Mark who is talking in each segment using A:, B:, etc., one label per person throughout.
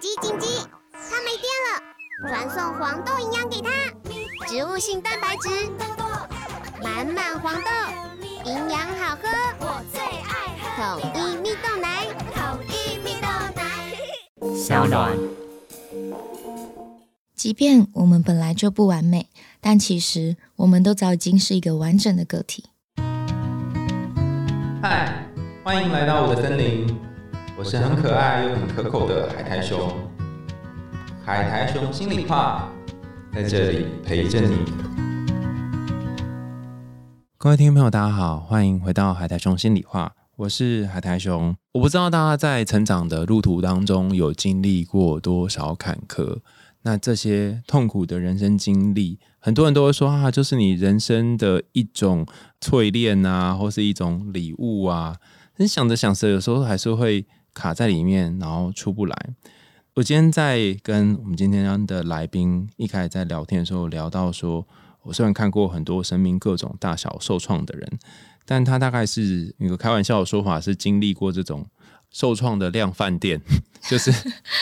A: 紧急紧急！它没电了，传送黄豆营养给它，植物性蛋白质，满满黄豆，营养好喝，我最爱喝统一蜜豆奶，统一蜜豆奶。
B: 小暖。
C: 即便我们本来就不完美，但其实我们都早已经是一个完整的个体。
D: 嗨，欢迎来到我的森林，我是很可爱又很可口的海苔熊。海苔熊心里话，在这里陪着你。各位听众朋友，大家好，欢迎回到海苔熊心里话，我是海苔熊。我不知道大家在成长的路途当中有经历过多少坎坷。那这些痛苦的人生经历，很多人都会说啊，就是你人生的一种淬炼啊，或是一种礼物啊。你想着想着，有时候还是会卡在里面，然后出不来。我今天在跟我们今天的来宾一开始在聊天的时候，聊到说，我虽然看过很多生命各种大小受创的人，但他大概是一个开玩笑的说法，是经历过这种。受创的量饭店，就是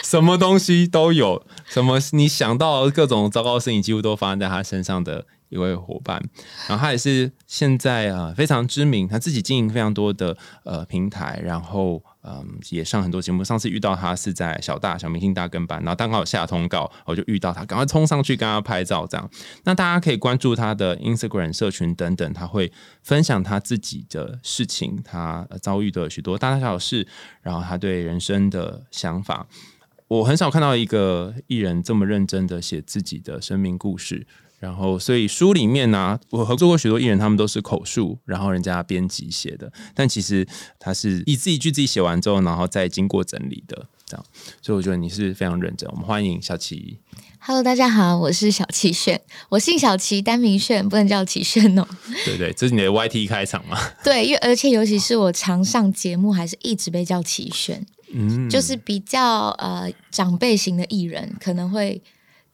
D: 什么东西都有，什么你想到各种糟糕事情，几乎都发生在他身上的一位伙伴。然后他也是现在啊非常知名，他自己经营非常多的呃平台，然后。嗯，也上很多节目。上次遇到他是在小大小明星大跟班，然后刚好下通告，我就遇到他，赶快冲上去跟他拍照。这样，那大家可以关注他的 Instagram 社群等等，他会分享他自己的事情，他遭遇的许多大大小小事，然后他对人生的想法。我很少看到一个艺人这么认真的写自己的生命故事。然后，所以书里面呢，我合作过许多艺人，他们都是口述，然后人家编辑写的。但其实他是一字一句自己写完之后，然后再经过整理的，这样。所以我觉得你是非常认真。我们欢迎小齐。
C: Hello，大家好，我是小齐炫，我姓小齐，单名炫，不能叫齐炫哦。
D: 对对，这是你的 YT 开场吗？
C: 对，因为而且尤其是我常上节目，还是一直被叫齐炫，嗯，就是比较呃长辈型的艺人可能会。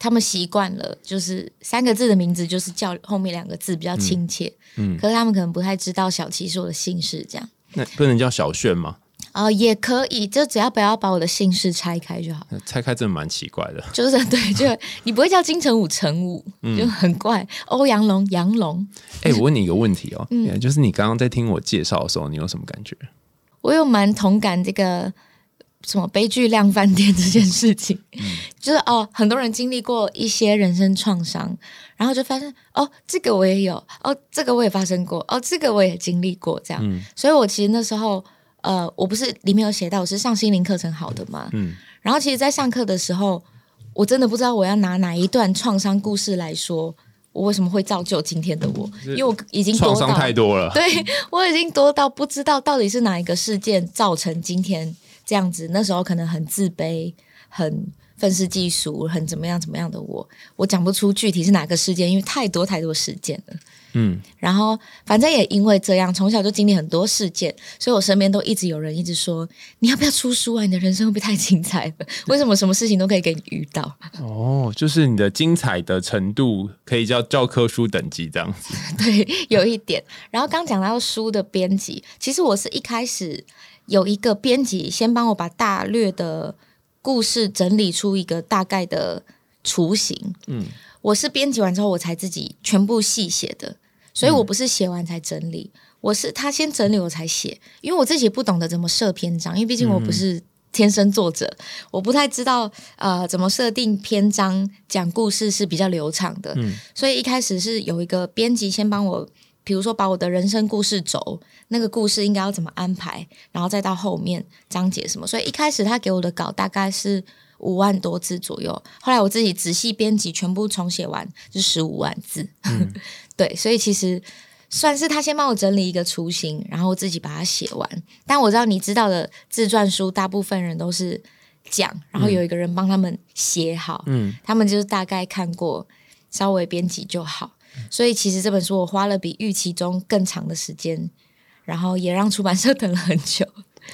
C: 他们习惯了，就是三个字的名字，就是叫后面两个字比较亲切。嗯，可是他们可能不太知道小七是我的姓氏，这样。
D: 那不能叫小炫吗？
C: 哦，也可以，就只要不要把我的姓氏拆开就好。
D: 拆开真的蛮奇怪的。
C: 就是对，就你不会叫金城武陈武，就很怪。欧阳龙杨龙。
D: 哎，我问你一个问题哦，嗯，就是你刚刚在听我介绍的时候，你有什么感觉？
C: 我有蛮同感这个。什么悲剧量饭店这件事情，就是哦，很多人经历过一些人生创伤，然后就发现哦，这个我也有，哦，这个我也发生过，哦，这个我也经历过，这样。所以我其实那时候，呃，我不是里面有写到我是上心灵课程好的嘛，嗯，然后其实，在上课的时候，我真的不知道我要拿哪一段创伤故事来说，我为什么会造就今天的我，因为我已经
D: 创伤太多了，
C: 对我已经多到不知道到底是哪一个事件造成今天。这样子，那时候可能很自卑、很愤世嫉俗、很怎么样怎么样的我，我讲不出具体是哪个事件，因为太多太多事件了。嗯，然后反正也因为这样，从小就经历很多事件，所以我身边都一直有人一直说：“你要不要出书啊？你的人生会不会太精彩了？为什么什么事情都可以给你遇到？”
D: 哦，就是你的精彩的程度可以叫教科书等级这样子。
C: 对，有一点。然后刚讲到书的编辑，其实我是一开始。有一个编辑先帮我把大略的故事整理出一个大概的雏形。嗯，我是编辑完之后我才自己全部细写的，所以我不是写完才整理，我是他先整理我才写，因为我自己不懂得怎么设篇章，因为毕竟我不是天生作者，我不太知道呃怎么设定篇章讲故事是比较流畅的。嗯，所以一开始是有一个编辑先帮我。比如说，把我的人生故事轴，那个故事应该要怎么安排，然后再到后面章节什么。所以一开始他给我的稿大概是五万多字左右，后来我自己仔细编辑，全部重写完是十五万字。对，所以其实算是他先帮我整理一个雏形，然后自己把它写完。但我知道你知道的自传书，大部分人都是讲，然后有一个人帮他们写好，嗯，他们就是大概看过，稍微编辑就好。所以其实这本书我花了比预期中更长的时间，然后也让出版社 等了很久。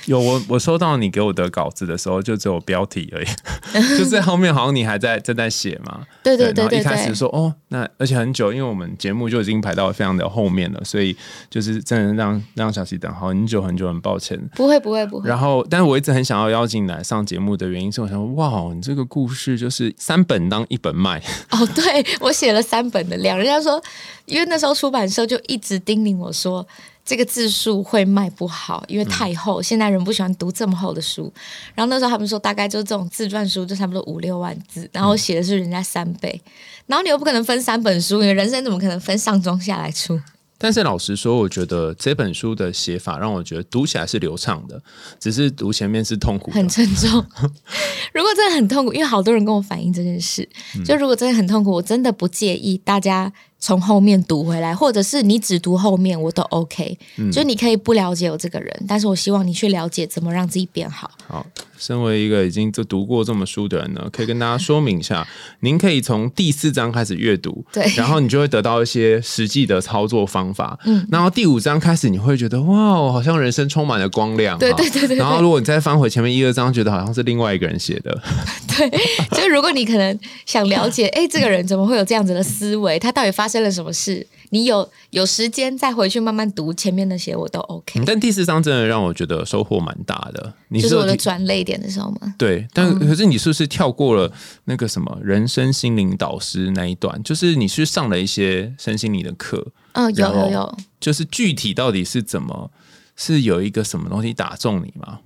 D: 有我我收到你给我的稿子的时候，就只有标题而已，就在后面好像你还在正在写嘛。
C: 对对对对
D: 然后一开始，说哦，那而且很久，因为我们节目就已经排到非常的后面了，所以就是真的让让小琪等好很久很久，很抱歉。
C: 不会不会不会。
D: 然后，但是我一直很想要邀请你来上节目的原因是，我想说，哇，你这个故事就是三本当一本卖，
C: 哦，对我写了三本的量，人家说，因为那时候出版社就一直叮咛我说，这个字数会卖不好，因为太厚，现在人不喜欢读这么厚的书。然后那时候他们说，大概就是这种自传书，就差不多五六万字，然后写的是人家三倍，然后你又不可能分三本书，你的人生怎么可能分上中下来出？
D: 但是老实说，我觉得这本书的写法让我觉得读起来是流畅的，只是读前面是痛苦的
C: 很。沉重。如果真的很痛苦，因为好多人跟我反映这件事，就如果真的很痛苦，我真的不介意大家从后面读回来，或者是你只读后面，我都 OK。就你可以不了解我这个人，但是我希望你去了解怎么让自己变好。
D: 好，身为一个已经就读过这么书的人呢，可以跟大家说明一下，您可以从第四章开始阅读，
C: 对
D: 然后你就会得到一些实际的操作方法，嗯，然后第五章开始，你会觉得哇，好像人生充满了光亮，
C: 对对对对对
D: 然后如果你再翻回前面一二章，觉得好像是另外一个人写的，
C: 对，就如果你可能想了解，哎，这个人怎么会有这样子的思维？他到底发生了什么事？你有有时间再回去慢慢读前面那些，我都 OK。
D: 嗯但第四章真的让我觉得收获蛮大的。你
C: 就是我的转泪点的时候吗？
D: 对，但可是你是不是跳过了那个什么人生心灵导师那一段？就是你去上了一些身心灵的课，
C: 嗯，有有有，
D: 就是具体到底是怎么，是有一个什么东西打中你吗？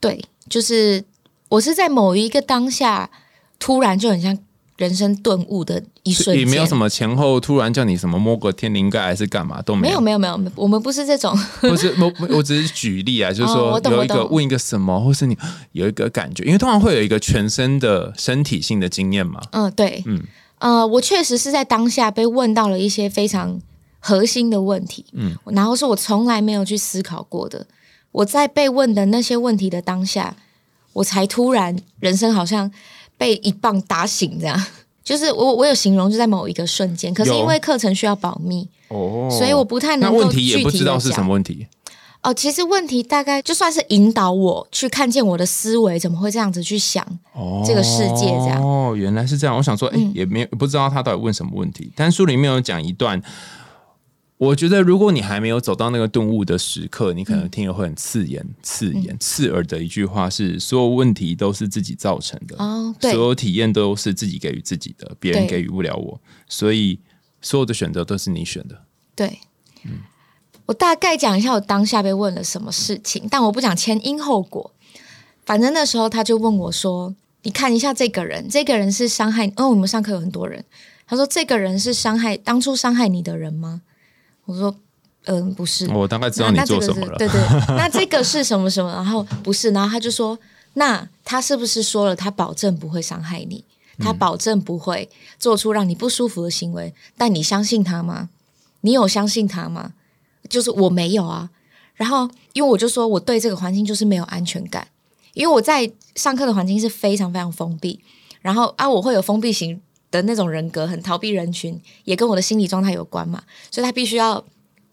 C: 对，就是我是在某一个当下，突然就很像人生顿悟的一瞬间，
D: 也没有什么前后突然叫你什么摸个天灵盖还是干嘛都
C: 没
D: 有。
C: 有没有没有，我们不是这种，
D: 不是我我只是举例啊，就是
C: 哦
D: 说
C: 我
D: 有一个问一个什么，或是你有一个感觉，因为通常会有一个全身的身体性的经验嘛。
C: 嗯，对，
D: 嗯
C: 呃，我确实是在当下被问到了一些非常核心的问题，
D: 嗯，
C: 然后是我从来没有去思考过的。我在被问的那些问题的当下，我才突然人生好像被一棒打醒，这样。就是我我有形容，就在某一个瞬间，可是因为课程需要保密，
D: 哦
C: 所以我不太能够
D: 那问题也不知道是什么问题。
C: 哦，其实问题大概就算是引导我去看见我的思维怎么会这样子去想，
D: 哦，
C: 这个世界这样
D: 哦，原来是这样。我想说，哎、
C: 嗯
D: 也没有不知道他到底问什么问题。但书里面有讲一段，我觉得如果你还没有走到那个顿悟的时刻，你可能听了会很刺眼、刺
C: 嗯
D: 眼、刺耳的一句话是：所有问题都是自己造成的，所有体验都是自己给予自己的，别人给予不了我，所以所有的选择都是你选的。
C: 对，我大概讲一下我当下被问了什么事情，但我不讲前因后果。反正那时候他就问我说：“你看一下这个人，这个人是伤害……哦，我们上课有很多人。他说这个人是伤害当初伤害你的人吗？”我说：“嗯，不是。”
D: 我大概知道你做什么了。
C: 对对，那这个是什么什么？然后不是，然后他就说，那他是不是说了他保证不会伤害你，他保证不会做出让你不舒服的行为？但你相信他吗？你有相信他吗？就是我没有啊。然后因为我就说我对这个环境就是没有安全感，因为我在上课的环境是非常非常封闭，然后啊我会有封闭型的那种人格，很逃避人群，也跟我的心理状态有关嘛，所以他必须要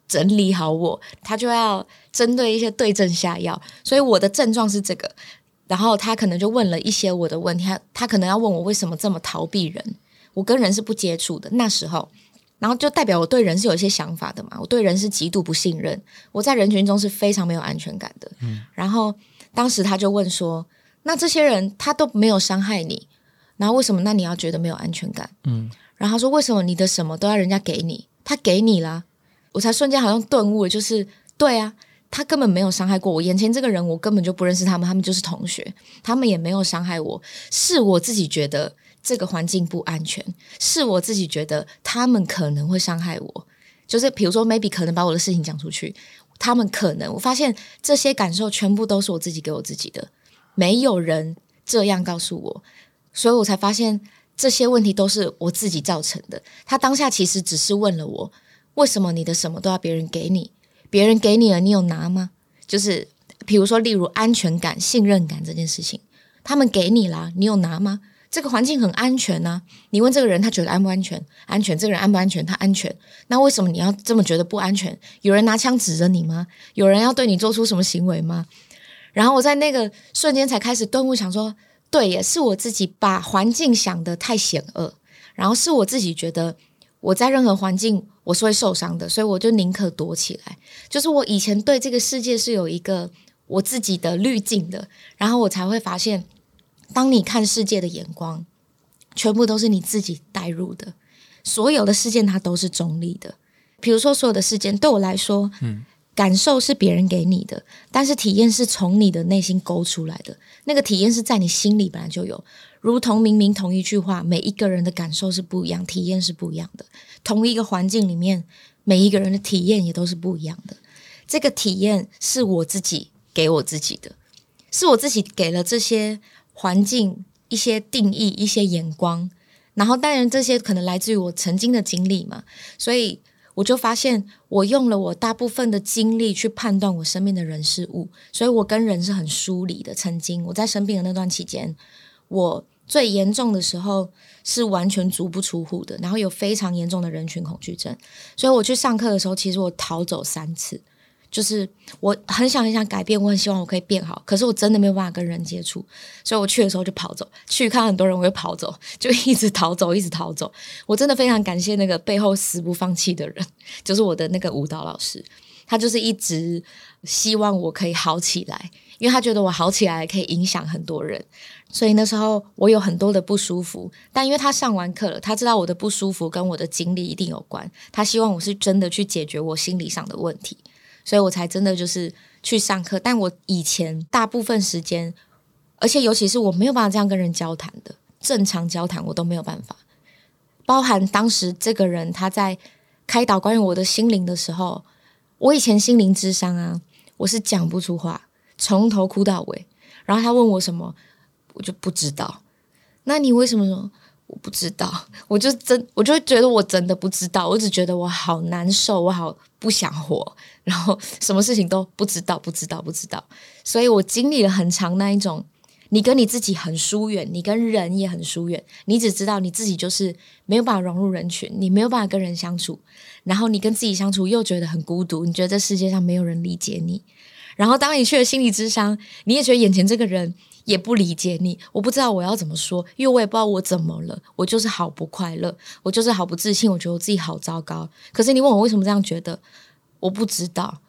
C: 整理好我，他就要针对一些对症下药。所以我的症状是这个，然后他可能就问了一些我的问题，他他可能要问我为什么这么逃避人，我跟人是不接触的那时候。然后就代表我对人是有一些想法的嘛，我对人是极度不信任，我在人群中是非常没有安全感的。嗯然后当时他就问说：“那这些人他都没有伤害你，然后为什么那你要觉得没有安全感？”嗯，然后他说：“为什么你的什么都要人家给你？他给你啦。”我才瞬间好像顿悟了，就是对啊，他根本没有伤害过我。眼前这个人，我根本就不认识他们，他们就是同学，他们也没有伤害我，是我自己觉得这个环境不安全，是我自己觉得他们可能会伤害我。就是比如说，maybe 可能把我的事情讲出去，他们可能我发现这些感受全部都是我自己给我自己的，没有人这样告诉我，所以我才发现这些问题都是我自己造成的。他当下其实只是问了我，为什么你的什么都要别人给你？别人给你了，你有拿吗？就是比如说，例如安全感、信任感这件事情，他们给你啦，你有拿吗？这个环境很安全呐、你问这个人，他觉得安不安全？安全。这个人安不安全？他安全。那为什么你要这么觉得不安全？有人拿枪指着你吗？有人要对你做出什么行为吗？然后我在那个瞬间才开始顿悟，想说，对，也是我自己把环境想的太险恶，然后是我自己觉得我在任何环境我是会受伤的，所以我就宁可躲起来。就是我以前对这个世界是有一个我自己的滤镜的，然后我才会发现，当你看世界的眼光，全部都是你自己带入的，所有的事件它都是中立的。比如说，所有的事件对我来说，嗯。感受是别人给你的，但是体验是从你的内心勾出来的。那个体验是在你心里本来就有，如同明明同一句话，每一个人的感受是不一样，体验是不一样的。同一个环境里面，每一个人的体验也都是不一样的。这个体验是我自己给我自己的，是我自己给了这些环境一些定义、一些眼光，然后当然这些可能来自于我曾经的经历嘛，所以。我就发现，我用了我大部分的精力去判断我身边的人事物，所以我跟人是很疏离的。曾经我在生病的那段期间，我最严重的时候是完全足不出户的，然后有非常严重的人群恐惧症，所以我去上课的时候，其实我逃走三次。就是我很想很想改变，我很希望我可以变好，可是我真的没有办法跟人接触，所以我去的时候就跑走，去看很多人我就跑走，就一直逃走，一直逃走。我真的非常感谢那个背后死不放弃的人，就是我的那个舞蹈老师，他就是一直希望我可以好起来，因为他觉得我好起来可以影响很多人，所以那时候我有很多的不舒服，但因为他上完课了，他知道我的不舒服跟我的经历一定有关，他希望我是真的去解决我心理上的问题。所以我才真的就是去上课，但我以前大部分时间，而且尤其是我没有办法这样跟人交谈的，正常交谈我都没有办法。包含当时这个人他在开导关于我的心灵的时候，我以前心灵智商啊，我是讲不出话，从头哭到尾。然后他问我什么，我就不知道。那你为什么说？我不知道，我就真，我就觉得我真的不知道，我只觉得我好难受，我好不想活，然后什么事情都不知道，不知道，不知道，所以我经历了很长那一种，你跟你自己很疏远，你跟人也很疏远，你只知道你自己就是没有办法融入人群，你没有办法跟人相处，然后你跟自己相处又觉得很孤独，你觉得这世界上没有人理解你，然后当你去了心理智商，你也觉得眼前这个人。也不理解你，我不知道我要怎么说，因为我也不知道我怎么了，我就是好不快乐，我就是好不自信，我觉得我自己好糟糕。可是你问我为什么这样觉得，我不知道，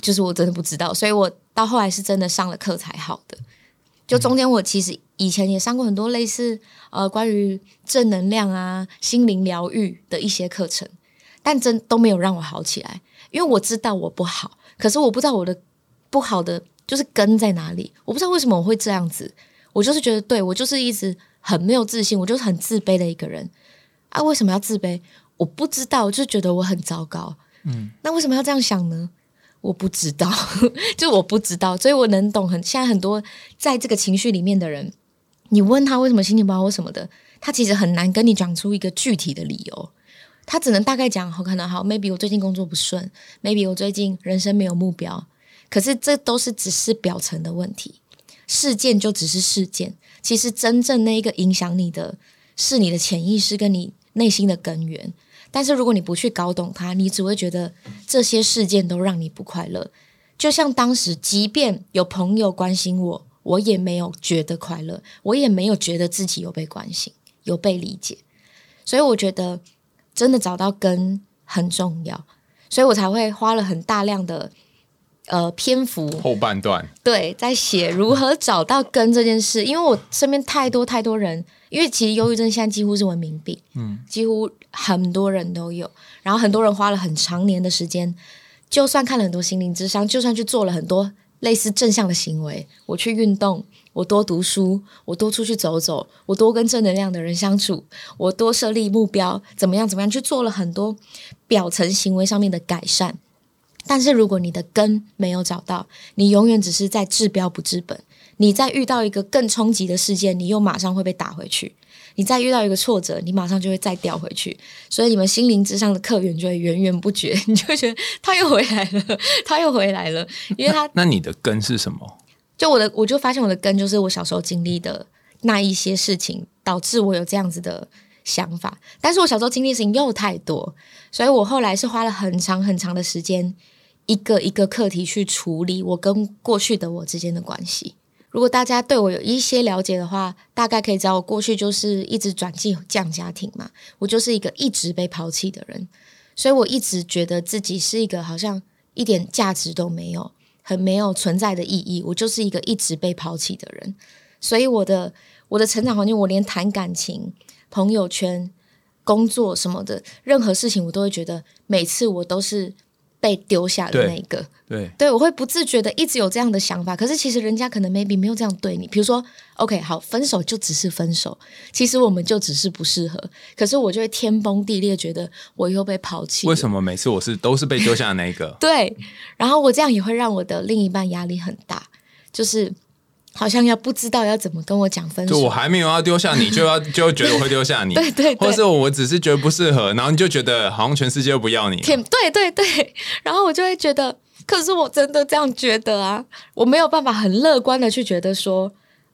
C: 就是我真的不知道。所以我到后来是真的上了课才好的。就中间我其实以前也上过很多类似呃关于正能量啊、心灵疗愈的一些课程，但真都没有让我好起来，因为我知道我不好，可是我不知道我的不好的。就是根在哪里？我不知道为什么我会这样子。我就是觉得，对我就是一直很没有自信，我就是很自卑的一个人啊。为什么要自卑？我不知道，我就觉得我很糟糕。嗯，那为什么要这样想呢？我不知道，就我不知道。所以我能懂很现在很多在这个情绪里面的人，你问他为什么心情不好或什么的，他其实很难跟你讲出一个具体的理由。他只能大概讲，好可能好，maybe 我最近工作不顺，maybe 我最近人生没有目标。可是这都是只是表层的问题，事件就只是事件。其实真正那一个影响你的，是你的潜意识跟你内心的根源。但是如果你不去搞懂它，你只会觉得这些事件都让你不快乐。就像当时，即便有朋友关心我，我也没有觉得快乐，我也没有觉得自己有被关心、有被理解。所以我觉得真的找到根很重要，所以我才会花了很大量的。呃，篇幅。
D: 后半段。
C: 对，在写如何找到根这件事，因为我身边太多太多人，因为其实忧郁症现在几乎是文明病，嗯，几乎很多人都有，然后很多人花了很长年的时间，就算看了很多心灵智商，就算去做了很多类似正向的行为，我去运动，我多读书，我多出去走走，我多跟正能量的人相处，我多设立目标，怎么样怎么样，去做了很多表层行为上面的改善。但是如果你的根没有找到，你永远只是在治标不治本。你在遇到一个更冲击的事件，你又马上会被打回去；你再遇到一个挫折，你马上就会再掉回去。所以你们心灵之上的客源就会源源不绝，你就会觉得他又回来了，他又回来了，因为他。
D: 那你的根是什么？
C: 就我的，我就发现我的根就是我小时候经历的那一些事情，导致我有这样子的想法。但是我小时候经历的事情又太多，所以我后来是花了很长很长的时间。一个一个课题去处理我跟过去的我之间的关系。如果大家对我有一些了解的话，大概可以知道我过去就是一直转进降家庭嘛，我就是一个一直被抛弃的人，所以我一直觉得自己是一个好像一点价值都没有、很没有存在的意义，我就是一个一直被抛弃的人。所以我的我的成长环境，我连谈感情、朋友圈、工作什么的任何事情，我都会觉得每次我都是。被丢下的那一个，
D: 对
C: 对，我会不自觉的一直有这样的想法。可是其实人家可能 maybe 没有这样对你。比如说，OK，好，分手就只是分手，其实我们就只是不适合。可是我就会天崩地裂，觉得我又被抛弃。
D: 为什么每次我是都是被丢下的那一个？
C: 对，然后我这样也会让我的另一半压力很大，就是。好像要不知道要怎么跟我讲分手，
D: 就我还没有要丢下你，就要 就觉得我会丢下你，
C: 对对，
D: 或是我只是觉得不适合，然后你就觉得好像全世界都不要你，
C: 对对对，然后我就会觉得，可是我真的这样觉得啊，我没有办法很乐观的去觉得说，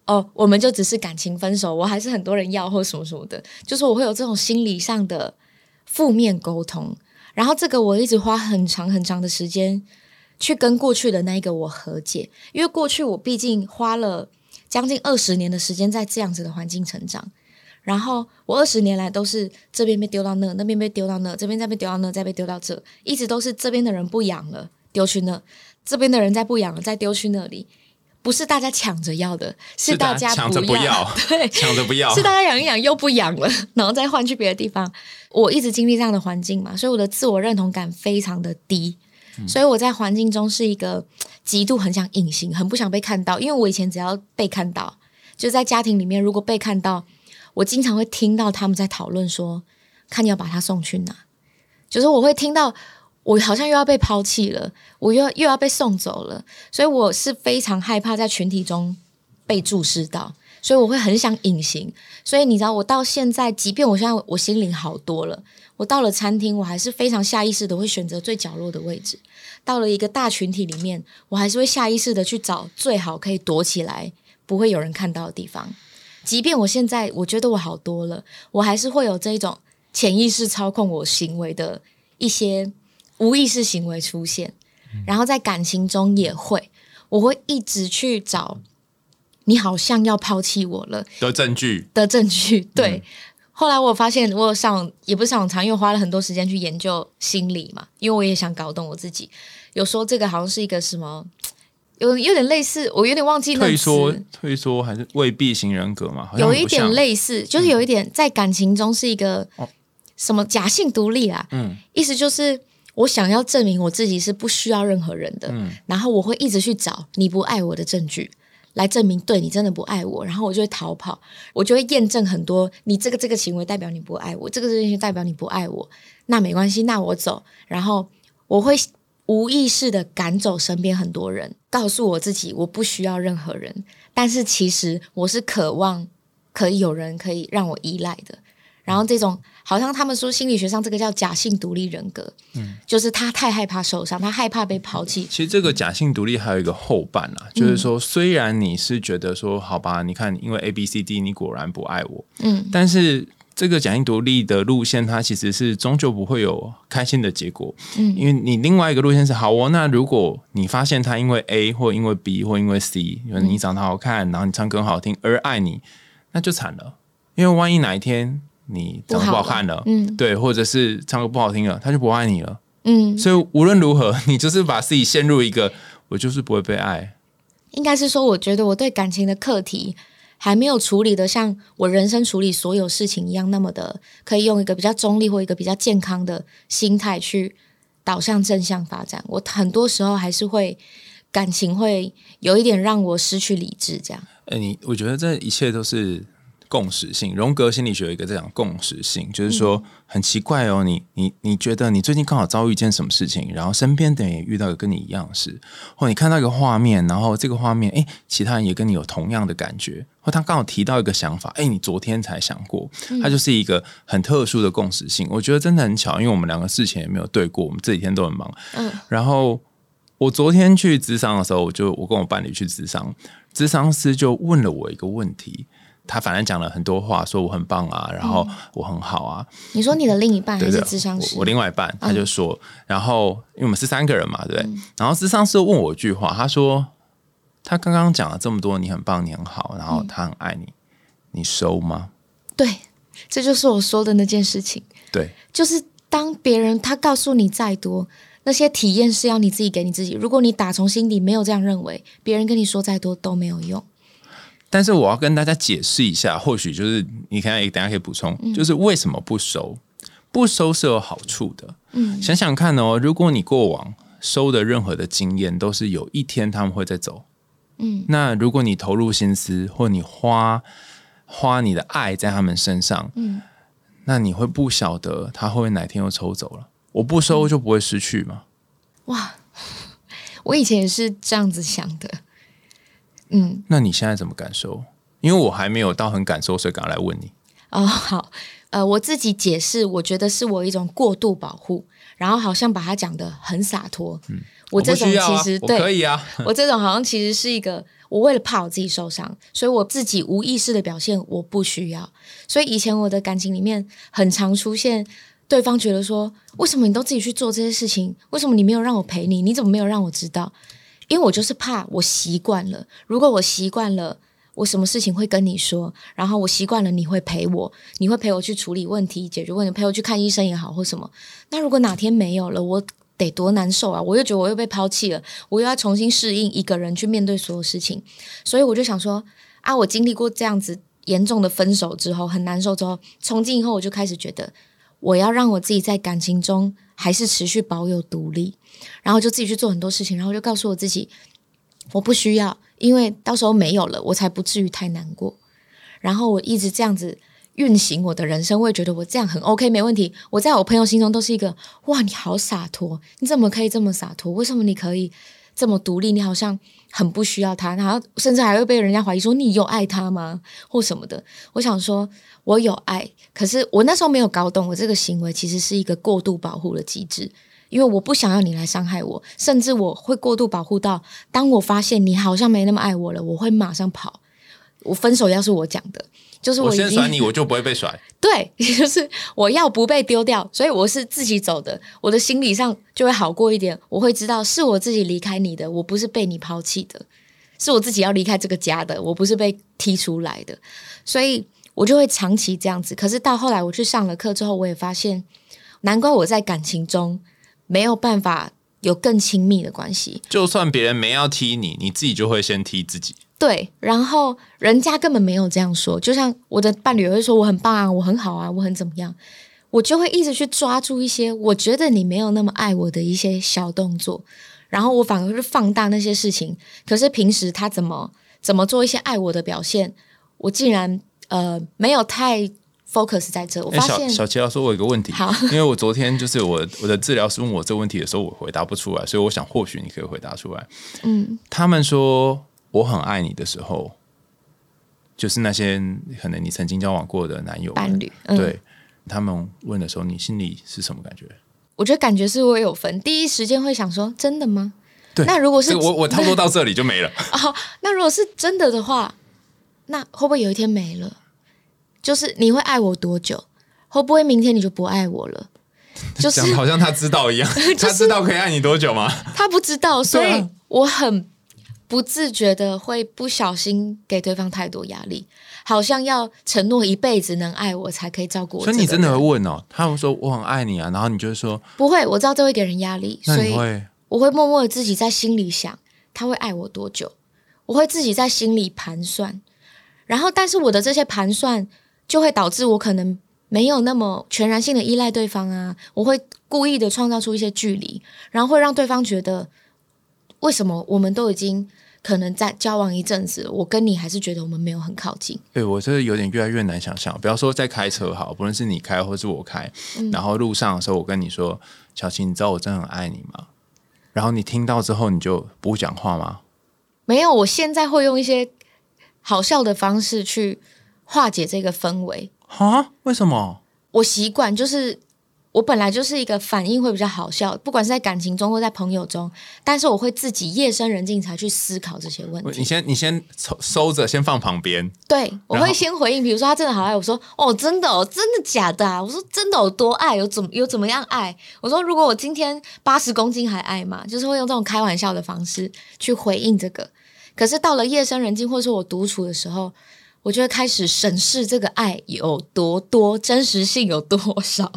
C: 哦，我们就只是感情分手，我还是很多人要或什么什么的，就是我会有这种心理上的负面沟通，然后这个我一直花很长很长的时间。去跟过去的那一个我和解，因为过去我毕竟花了将近二十年的时间在这样子的环境成长，然后我二十年来都是这边被丢到那，那边被丢到那，这边再被丢到那，再被丢到这，一直都是这边的人不养了，丢去那，这边的人再不养了，再丢去那里，不是大家抢着要的，是大家
D: 抢着不要，
C: 对，
D: 抢着不要，
C: 是大家养一养又不养了，然后再换去别的地方。我一直经历这样的环境嘛，所以我的自我认同感非常的低。所以我在环境中是一个极度很想隐形、很不想被看到，因为我以前只要被看到，就在家庭里面，如果被看到，我经常会听到他们在讨论说，看你要把他送去哪，就是我会听到我好像又要被抛弃了，我又又要被送走了，所以我是非常害怕在群体中被注视到。所以我会很想隐形，所以你知道，我到现在，即便我现在我心灵好多了，我到了餐厅，我还是非常下意识的会选择最角落的位置；到了一个大群体里面，我还是会下意识的去找最好可以躲起来，不会有人看到的地方。即便我现在我觉得我好多了，我还是会有这种潜意识操控我行为的一些无意识行为出现，然后在感情中也会，我会一直去找。你好像要抛弃我了
D: 的证据
C: 的证据，对。后来我发现，我上也不是上长，因为花了很多时间去研究心理嘛，因为我也想搞懂我自己。有说这个好像是一个什么，有有点类似，我有点忘记
D: 退缩，退缩还是未必型人格嘛？
C: 有一点类似，就是有一点在感情中是一个什么假性独立啊？嗯，意思就是我想要证明我自己是不需要任何人的，嗯，然后我会一直去找你不爱我的证据。来证明对你真的不爱我，然后我就会逃跑，我就会验证很多，你这个这个行为代表你不爱我，这个这些代表你不爱我，那没关系，那我走，然后我会无意识的赶走身边很多人，告诉我自己我不需要任何人，但是其实我是渴望可以有人可以让我依赖的。然后这种好像他们说心理学上这个叫假性独立人格，嗯，就是他太害怕受伤，他害怕被抛弃。
D: 其实这个假性独立还有一个后半啊，就是说虽然你是觉得说好吧，你看因为 A B C D 你果然不爱我，嗯，但是这个假性独立的路线它其实是终究不会有开心的结果，嗯，因为你另外一个路线是好哦，那如果你发现他因为 A 或因为 B 或因为 C，因为你长得好看，然后你唱歌好听而爱你，那就惨了，因为万一哪一天。你长得不好看了，嗯，对，或者是唱歌不好听了，他就不爱你了，嗯，所以无论如何，你就是把自己陷入一个我就是不会被爱。
C: 应该是说，我觉得我对感情的课题还没有处理的像我人生处理所有事情一样那么的，可以用一个比较中立或一个比较健康的心态去导向正向发展。我很多时候还是会感情会有一点让我失去理智，这样。
D: 哎，你我觉得这一切都是。共识性，荣格心理学有一个这样共识性，就是说很奇怪哦，你你你觉得你最近刚好遭遇一件什么事情，然后身边的人也遇到跟你一样的事，或你看到一个画面，然后这个画面，哎，其他人也跟你有同样的感觉，或他刚好提到一个想法，哎，你昨天才想过，它就是一个很特殊的共识性。我觉得真的很巧，因为我们两个事情也没有对过，我们这几天都很忙。嗯，然后我昨天去咨商的时候，我就我跟我伴侣去咨商，咨商师就问了我一个问题。他反正讲了很多话，说我很棒啊，然后我很好啊。
C: 你说你的另一半还是智商师？
D: 我我另外一半他就说，然后因为我们是三个人嘛，对不对？然后智商师问我一句话，他说他刚刚讲了这么多，你很棒，你很好，然后他很爱你，你收吗？
C: 对，这就是我说的那件事情，
D: 对，
C: 就是当别人他告诉你再多，那些体验是要你自己给你自己。如果你打从心底没有这样认为，别人跟你说再多都没有用。
D: 但是我要跟大家解释一下，或许就是你看，等下可以补充，就是为什么不收？不收是有好处的。嗯，想想看哦，如果你过往收的任何的经验都是有一天他们会再走，嗯，那如果你投入心思或你花花你的爱在他们身上，嗯，那你会不晓得他会不会哪天又抽走了？我不收就不会失去吗？
C: 哇，我以前也是这样子想的。嗯，
D: 那你现在怎么感受？因为我还没有到很感受，所以赶快来问你。
C: 哦，好，呃，我自己解释，我觉得是我一种过度保护，然后好像把它讲的很洒脱。嗯，我这种其实、
D: 我
C: 对，
D: 可以啊。
C: 我这种好像其实是一个，我为了怕我自己受伤，所以我自己无意识的表现我不需要。所以以前我的感情里面很常出现，对方觉得说，为什么你都自己去做这些事情？为什么你没有让我陪你？你怎么没有让我知道？因为我就是怕我习惯了，如果我习惯了。我什么事情会跟你说，然后我习惯了你会陪我，你会陪我去处理问题、解决问题，陪我去看医生也好或什么。那如果哪天没有了，我得多难受啊！我又觉得我又被抛弃了，我又要重新适应一个人去面对所有事情。所以我就想说啊，我经历过这样子严重的分手之后，很难受之后，从今以后我就开始觉得，我要让我自己在感情中还是持续保有独立，然后就自己去做很多事情，然后就告诉我自己，我不需要。因为到时候没有了，我才不至于太难过。然后我一直这样子运行我的人生，我也觉得我这样很 OK，没问题。我在我朋友心中都是一个哇，你好洒脱，你怎么可以这么洒脱？为什么你可以这么独立？你好像很不需要他，然后甚至还会被人家怀疑说你有爱他吗，或什么的。我想说，我有爱，可是我那时候没有搞懂，我这个行为其实是一个过度保护的机制。因为我不想要你来伤害我，甚至我会过度保护到，当我发现你好像没那么爱我了，我会马上跑。我分手要是我讲的，就是
D: 我先甩你，我就不会被甩。
C: 对，就是我要不被丢掉，所以我是自己走的，我的心理上就会好过一点。我会知道是我自己离开你的，我不是被你抛弃的，是我自己要离开这个家的，我不是被踢出来的，所以我就会长期这样子。可是到后来我去上了课之后，我也发现，难怪我在感情中没有办法有更亲密的关系。
D: 就算别人没要踢你，你自己就会先踢自己。
C: 对，然后人家根本没有这样说，就像我的伴侣会说我很棒啊，我很好啊，我很怎么样，我就会一直去抓住一些我觉得你没有那么爱我的一些小动作，然后我反而是放大那些事情。可是平时他怎么怎么做一些爱我的表现，我竟然呃没有太 focus 在这。我发现
D: 小齐要说，我有一个问题，
C: 好
D: 因为我昨天就是我我的治疗师问我这个问题的时候，我回答不出来，所以我想或许你可以回答出来。
C: 嗯，
D: 他们说我很爱你的时候，就是那些可能你曾经交往过的男友
C: 伴侣嗯
D: 对他们问的时候，你心里是什么感觉？
C: 我觉得感觉是我有分，第一时间会想说真的吗？
D: 对，
C: 那如果是
D: 我我 差不多到这里就没了。
C: 哦，那如果是真的的话，那会不会有一天没了？就是你会爱我多久？会不会明天你就不爱我了？就是
D: 好像他知道一样，他知道可以爱你多久吗？
C: 他不知道，所以我很不自觉的会不小心给对方太多压力，好像要承诺一辈子能爱我才可以照顾我。
D: 所以你真的会问哦，他们说我很爱你啊，然后你就会说，
C: 不会？我知道这会给人压力，所以我会默默的自己在心里想，他会爱我多久？我会自己在心里盘算，然后，但是我的这些盘算就会导致我可能没有那么全然性的依赖对方啊，我会故意的创造出一些距离，然后会让对方觉得，为什么我们都已经可能在交往一阵子了，我跟你还是觉得我们没有很靠近？
D: 对我这有点越来越难想象。不要说在开车好，不论是你开或是我开，
C: 嗯
D: 然后路上的时候我跟你说，小琪，你知道我真的很爱你吗？然后你听到之后你就不讲话吗？
C: 没有，我现在会用一些好笑的方式去化解这个氛围。
D: 啊？为什么？
C: 我习惯就是我本来就是一个反应会比较好笑，不管是在感情中或在朋友中，但是我会自己夜深人静才去思考这些问题。
D: 你先你先收收着，先放旁边。
C: 对，我会先回应，比如说他真的好爱我说，哦，真的哦，真的假的啊？我说真的有多爱，有怎么有怎么样爱？我说如果我今天八十公斤还爱吗？就是会用这种开玩笑的方式去回应这个。可是到了夜深人静，或者说我独处的时候，我就会开始审视这个爱有多多，真实性有多少，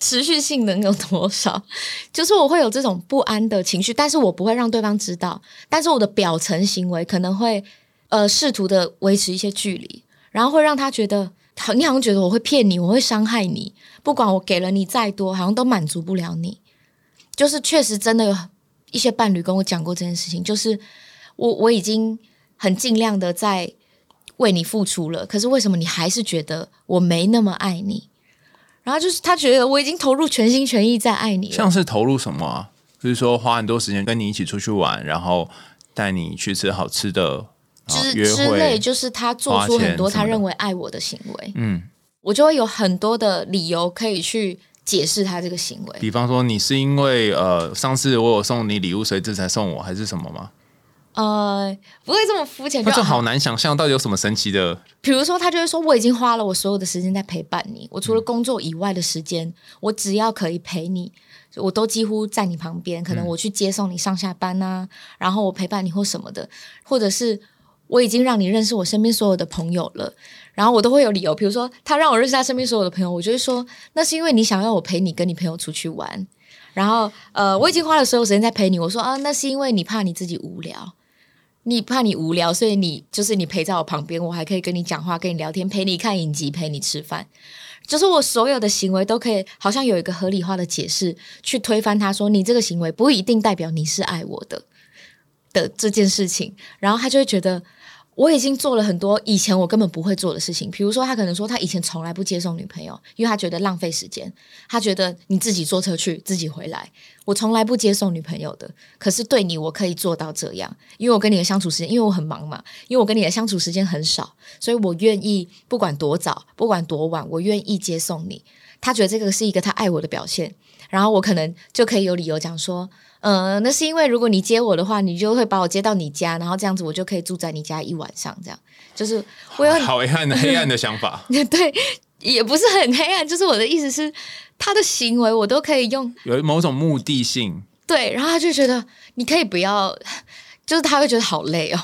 C: 持续性能有多少。就是我会有这种不安的情绪，但是我不会让对方知道，但是我的表层行为可能会呃试图的维持一些距离，然后会让他觉得，你好像觉得我会骗你，我会伤害你，不管我给了你再多，好像都满足不了你。就是确实真的有一些伴侣跟我讲过这件事情，就是我我已经很尽量的在为你付出了，可是为什么你还是觉得我没那么爱你？然后就是他觉得我已经投入全心全意在爱你了，
D: 像是投入什么啊？就是说花很多时间跟你一起出去玩，然后带你去吃好吃的，然
C: 之之类，就是他做出很多他认为爱我的行为，
D: 嗯，
C: 我就会有很多的理由可以去解释他这个行为。
D: 比方说你是因为呃上次我有送你礼物，所以这才送我，还是什么吗？
C: 呃，不会这么肤浅，就
D: 那就好难想象，到底有什么神奇的？
C: 比如说，他就会说：“我已经花了我所有的时间在陪伴你，我除
D: 嗯
C: 了工作以外的时间，我只要可以陪你，我都几乎在你旁边。可能
D: 嗯
C: 我去接送你上下班啊，然后我陪伴你或什么的，或者是我已经让你认识我身边所有的朋友了，然后我都会有理由。比如说，他让我认识他身边所有的朋友，我就会说，那是因为你想要我陪你跟你朋友出去玩。然后，呃，我已经花了所有时间在陪你，我说啊，那是因为你怕你自己无聊。”你怕你无聊，所以你就是你陪在我旁边，我还可以跟你讲话、跟你聊天，陪你看影集，陪你吃饭。就是我所有的行为都可以，好像有一个合理化的解释去推翻他说你这个行为不一定代表你是爱我的的这件事情，然后他就会觉得我已经做了很多以前我根本不会做的事情，比如说他可能说他以前从来不接送女朋友，因为他觉得浪费时间，他觉得你自己坐车去，自己回来，我从来不接送女朋友的，可是对你我可以做到这样，因为我跟你的相处时间，因为我很忙嘛，因为我跟你的相处时间很少，所以我愿意不管多早，不管多晚，我愿意接送你。他觉得这个是一个他爱我的表现，然后我可能就可以有理由讲说，呃，那是因为如果你接我的话，你就会把我接到你家，然后这样子我就可以住在你家一晚上，这样就是我有
D: 好黑暗的黑暗的想法。
C: 对，也不是很黑暗，就是我的意思是，他的行为我都可以用
D: 有某种目的性，
C: 对，然后他就觉得你可以不要，就是他会觉得好累哦。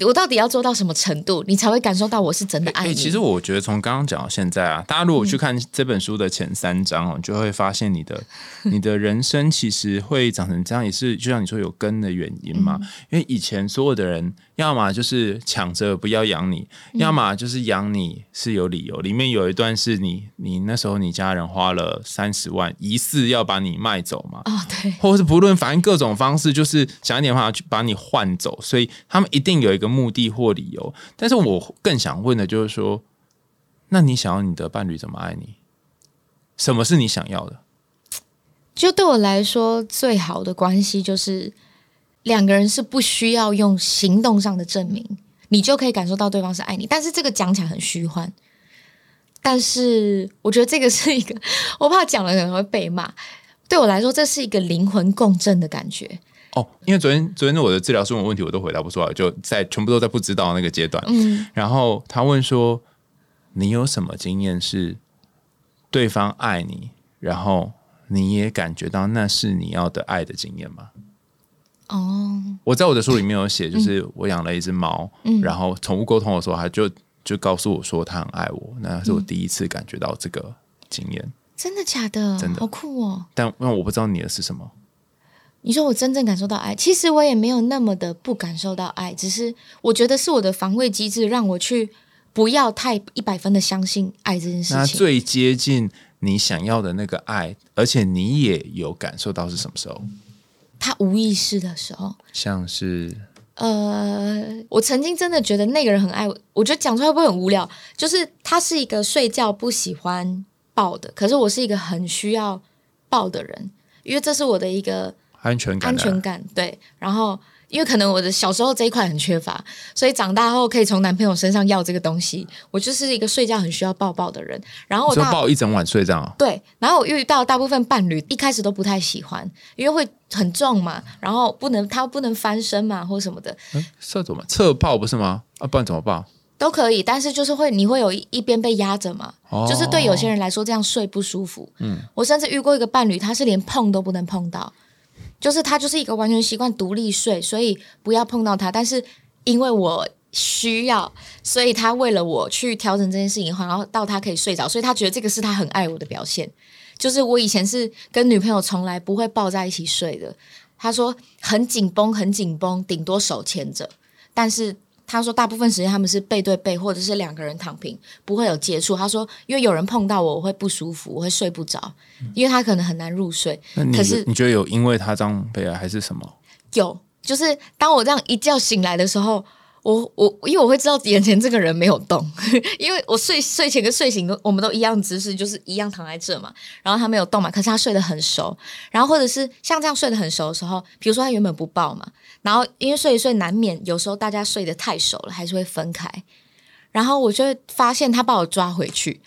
C: 我到底要做到什么程度，你才会感受到我是真的爱
D: 哎、
C: 你？
D: 其实我觉得从刚刚讲到现在啊，大家如果去看这本书的前三章哦，你就会发现你的 你的人生其实会长成这样，也是就像你说有根的原因嘛。因为以前所有的人，要么就是抢着不要养你，要么就是养你是有理由。里面有一段是你你那时候你家人花了三十万，疑似要把你卖走嘛。
C: 哦，对，
D: 或者是不论反正各种方式，就是想一点办法去把你换走，所以他们一定有一个目的或理由。但是我更想问的就是说，那你想要你的伴侣怎么爱你？什么是你想要的？
C: 就对我来说，最好的关系就是两个人是不需要用行动上的证明，你就可以感受到对方是爱你。但是这个讲起来很虚幻，但是我觉得这个是一个，我怕讲了可能会被骂。对我来说，这是一个灵魂共振的感觉。
D: 哦，因为昨天昨天我的治疗师问我问题，我都回答不出来，就在全部都在不知道那个阶段。
C: 嗯，
D: 然后他问说：“你有什么经验是对方爱你，然后你也感觉到那是你要的爱的经验吗？”
C: 哦，
D: 我在我的书里面有写，就是我养了一只猫，
C: 嗯
D: 然后宠物沟通的时候，他就就告诉我说他很爱我，那是我第一次感觉到这个经验。
C: 真的假的？
D: 真的
C: 好酷哦！
D: 但因为我不知道你的是什么，
C: 你说我真正感受到爱，其实我也没有那么的不感受到爱，只是我觉得是我的防卫机制让我去不要太一百分的相信爱这件事情。
D: 那最接近你想要的那个爱，而且你也有感受到是什么时候？
C: 他无意识的时候，
D: 像是
C: 呃，我曾经真的觉得那个人很爱我，我觉得讲出来会不会很无聊？就是他是一个睡觉不喜欢抱的，可是我是一个很需要抱的人，因为这是我的一个
D: 安全感、啊，
C: 安全感，对。然后因为可能我的小时候这一块很缺乏，所以长大后可以从男朋友身上要这个东西。我就是一个睡觉很需要抱抱的人，然后我
D: 就抱一整晚睡这样啊？
C: 对，然后我遇到大部分伴侣一开始都不太喜欢，因为会很重嘛，然后不能他不能翻身嘛，或什么的
D: 嗯，侧怎么侧抱不是吗？啊，不然怎么抱？
C: 都可以，但是就是会你会有一一边被压着嘛，
D: 哦
C: 就是对有些人来说这样睡不舒服。嗯，我甚至遇过一个伴侣，他是连碰都不能碰到，就是他就是一个完全习惯独立睡，所以不要碰到他。但是因为我需要，所以他为了我去调整这件事情，然后到他可以睡着，所以他觉得这个是他很爱我的表现。就是我以前是跟女朋友从来不会抱在一起睡的，他说很紧绷，很紧绷，顶多手牵着，但是。他说，大部分时间他们是背对背，或者是两个人躺平，不会有接触。他说，因为有人碰到我，我会不舒服，我会睡不着，因为他可能很难入睡。可是
D: 你觉得有因为他这样被爱还是什么？
C: 有，就是当我这样一觉醒来的时候，我我因为我会知道眼前这个人没有动，因为我睡睡前跟睡醒都我们都一样姿势，就是一样躺在这嘛，然后他没有动嘛，可是他睡得很熟，然后或者是像这样睡得很熟的时候，比如说他原本不抱嘛，然后因为睡一睡难免有时候大家睡得太熟了，还是会分开，然后我就会发现他把我抓回去。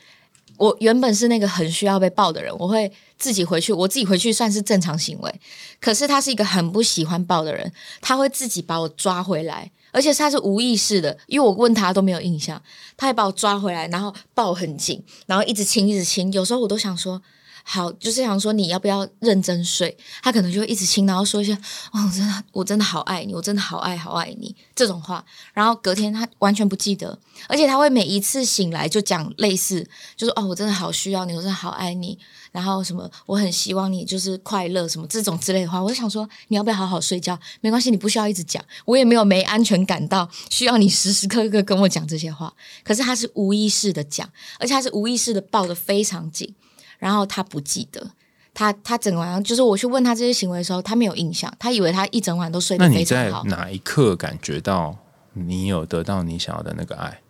C: 我原本是那个很需要被抱的人，我会自己回去，我自己回去算是正常行为。可是他是一个很不喜欢抱的人，他会自己把我抓回来，而且他是无意识的，因为我问他都没有印象，他还把我抓回来，然后抱很紧，然后一直亲，一直亲。有时候我都想说，好，就是想说你要不要认真睡？他可能就会一直亲，然后说一些“哦，真的，我真的好爱你，我真的好爱好爱你”这种话。然后隔天他完全不记得，而且他会每一次醒来就讲类似，就是“哦，我真的好需要你，我真的好爱你”，然后什么我很希望你就是快乐什么这种之类的话。我就想说，你要不要好好睡觉？没关系，你不需要一直讲，我也没有没安全感到需要你时时刻刻跟我讲这些话。可是他是无意识的讲，而且他是无意识的抱得非常紧。然后他不记得，他他整个晚上就是我去问他这些行为的时候，他没有印象，他以为他一整晚都睡得
D: 那你在。哪一刻感觉到你有得到你想要的那个爱？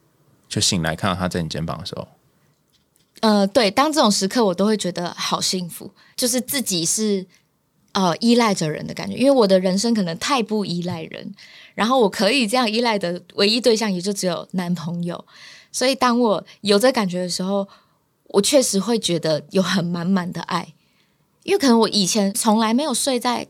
D: 就醒来看到他在你肩膀的时候，
C: 呃，对，当这种时刻我都会觉得好幸福，就是自己是呃依赖着人的感觉，因为我的人生可能太不依赖人，然后我可以这样依赖的唯一对象也就只有男朋友，所以当我有这感觉的时候，我确实会觉得有很满满的爱，因为可能我以前从来没有睡在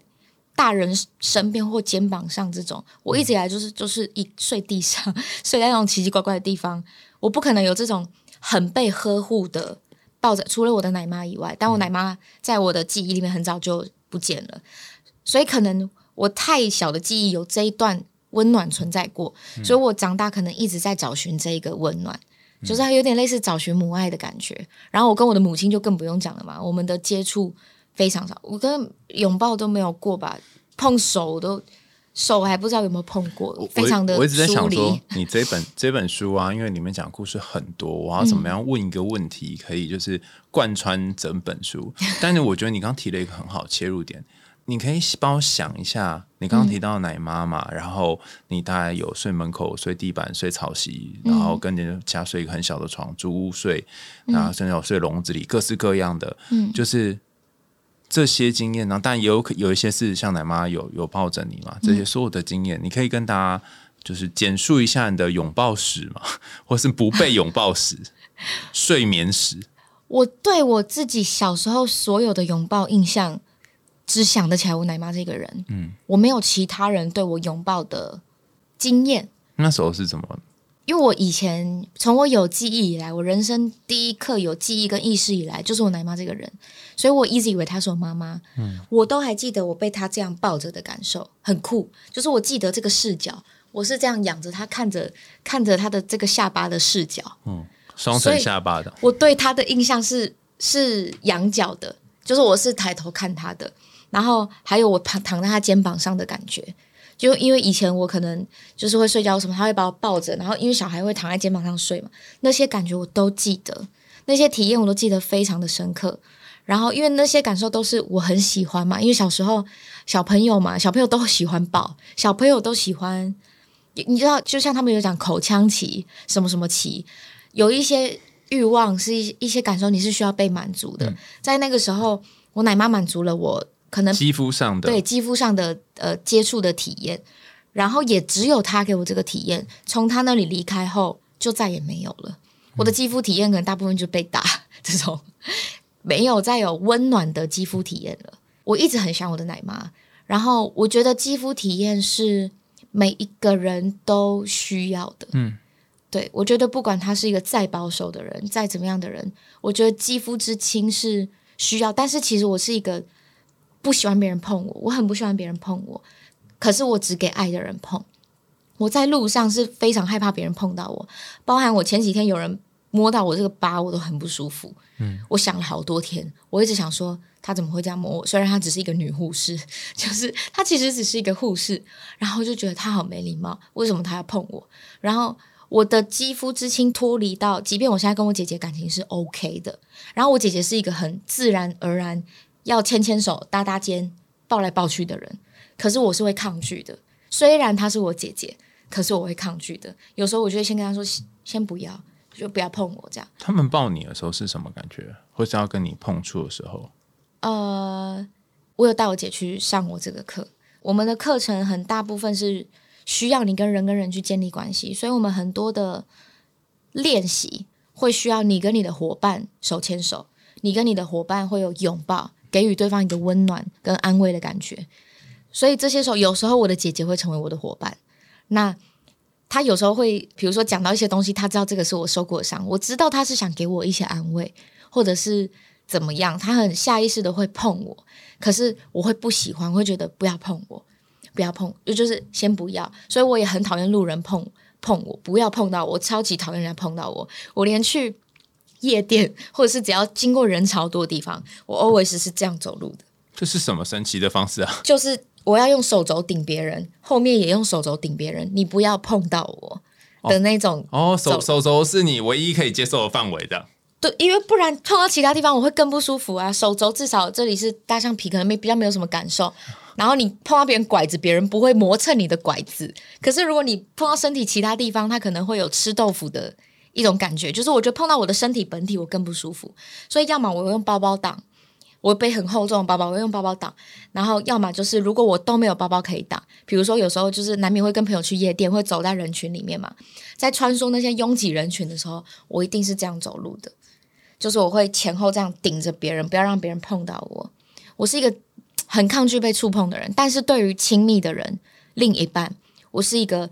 C: 大人身边或肩膀上这种，我一直以来就是就是一睡地上，睡在那种奇奇怪怪的地方，我不可能有这种很被呵护的抱着，除了我的奶妈以外，但我奶妈在我的记忆里面很早就不见了，所以可能我太小的记忆有这一段温暖存在过，所以我长大可能一直在找寻这一个温暖。就是它有点类似找寻母爱的感觉，然后我跟我的母亲就更不用讲了嘛，我们的接触非常少，我跟拥抱都没有过吧，碰手都手还不知道有没有碰过，
D: 我
C: 非常的
D: 我一直在想说，你这本这本书啊，因为里面讲故事很多，我要怎么样问一个问题，可以就是贯穿整本书。但是我觉得你刚刚提了一个很好切入点，你可以帮我想一下，你刚刚提到奶妈嘛，然后你大概有睡门口、睡地板、睡草席，然后跟人家睡一个很小的床，租屋睡，然后甚至有睡笼子里，各式各样的，
C: 嗯
D: 就是。这些经验呢，但也有可有一些是像奶妈有有抱着你嘛，这些所有的经验，你可以跟大家就是简述一下你的拥抱史嘛，或是不被拥抱史、睡眠史。
C: 我对我自己小时候所有的拥抱印象，只想得起来我奶妈这个人，
D: 嗯，
C: 我没有其他人对我拥抱的经验。
D: 那时候是怎么？
C: 因为我以前从我有记忆以来，我人生第一刻有记忆跟意识以来，就是我奶妈这个人，所以我一直以为她是我妈妈。嗯，我都还记得我被她这样抱着的感受，很酷。就是我记得这个视角，我是这样仰着她，看着看着她的这个下巴的视角。
D: 嗯，双层下巴的，
C: 我对她的印象是是仰角的，就是我是抬头看他的，然后还有我躺躺在他肩膀上的感觉。就因为以前我可能就是会睡觉什么，他会把我抱着，然后因为小孩会躺在肩膀上睡嘛，那些感觉我都记得，那些体验我都记得非常的深刻。然后因为那些感受都是我很喜欢嘛，因为小时候小朋友嘛，小朋友都喜欢抱，小朋友都喜欢，你知道，就像他们有讲口腔期什么什么期，有一些欲望是一一些感受，你是需要被满足的。在那个时候，我奶妈满足了我可能
D: 肌肤上的，
C: 对肌肤上的呃接触的体验，然后也只有她给我这个体验。从她那里离开后，就再也没有了。我的肌肤体验可能大部分就被打 这种，没有再有温暖的肌肤体验了。我一直很想我的奶妈，然后我觉得肌肤体验是每一个人都需要的。
D: 嗯，
C: 对我觉得不管他是一个再保守的人，再怎么样的人，我觉得肌肤之亲是需要。但是其实我是一个不喜欢别人碰我，我很不喜欢别人碰我。可是我只给爱的人碰。我在路上是非常害怕别人碰到我，包含我前几天有人摸到我这个疤，我都很不舒服。嗯，我想了好多天，我一直想说他怎么会这样摸我？虽然他只是一个女护士，就是他其实只是一个护士，然后就觉得他好没礼貌，为什么他要碰我？然后我的肌肤之亲脱离到，即便我现在跟我姐姐感情是 OK 的，然后我姐姐是一个很自然而然要牵牵手、搭搭肩、抱来抱去的人，可是我是会抗拒的。虽然她是我姐姐，可是我会抗拒的。有时候我就会先跟她说：“先先不要，就不要碰我。”这样。
D: 他们抱你的时候是什么感觉？或是要跟你碰触的时候？
C: 呃，我有带我姐去上我这个课。我们的课程很大部分是需要你跟人跟人去建立关系，所以我们很多的练习会需要你跟你的伙伴手牵手，你跟你的伙伴会有拥抱，给予对方一个温暖跟安慰的感觉。所以这些时候，有时候我的姐姐会成为我的伙伴。那她有时候会，比如说讲到一些东西，她知道这个是我受过的伤，我知道她是想给我一些安慰，或者是怎么样，她很下意识的会碰我，可是我会不喜欢，会觉得不要碰我，不要碰，就就是先不要。所以我也很讨厌路人碰碰我，不要碰到我，超级讨厌人家碰到我。我连去夜店，或者是只要经过人潮多的地方，我 always 是这样走路的。
D: 这是什么神奇的方式啊？
C: 就是我要用手肘顶别人，后面也用手肘顶别人，你不要碰到我的那种。
D: 哦，手手肘是你唯一可以接受的范围的。
C: 对，因为不然碰到其他地方我会更不舒服啊。手肘至少这里是大象皮，可能没比较没有什么感受。然后你碰到别人拐子，别人不会磨蹭你的拐子。可是如果你碰到身体其他地方，它可能会有吃豆腐的一种感觉。就是我觉得碰到我的身体本体，我更不舒服。所以要么我用包包挡，我背很厚重的包包，我用包包挡。然后要么就是如果我都没有包包可以挡，比如说有时候就是难免会跟朋友去夜店，会走在人群里面嘛，在穿梭那些拥挤人群的时候，我一定是这样走路的。就是我会前后这样顶着别人，不要让别人碰到我。我是一个很抗拒被触碰的人，但是对于亲密的人、另一半，我是一个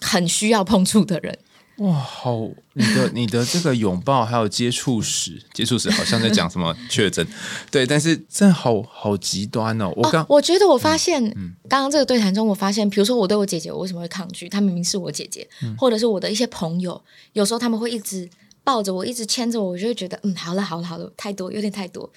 C: 很需要碰触的人。
D: 哇，好！你的 你的这个拥抱还有接触史，接触史好像在讲什么确诊，对，但是真的好好极端哦。我刚、
C: 哦、我觉得我发现，刚刚这个对谈中，我发现，比如说我对我姐姐，我为什么会抗拒？她明明是我姐姐，或者是我的一些朋友，有时候他们会一直抱着我，一直牵着我，我就会觉得，嗯，好了好了好了，太多，有点太多。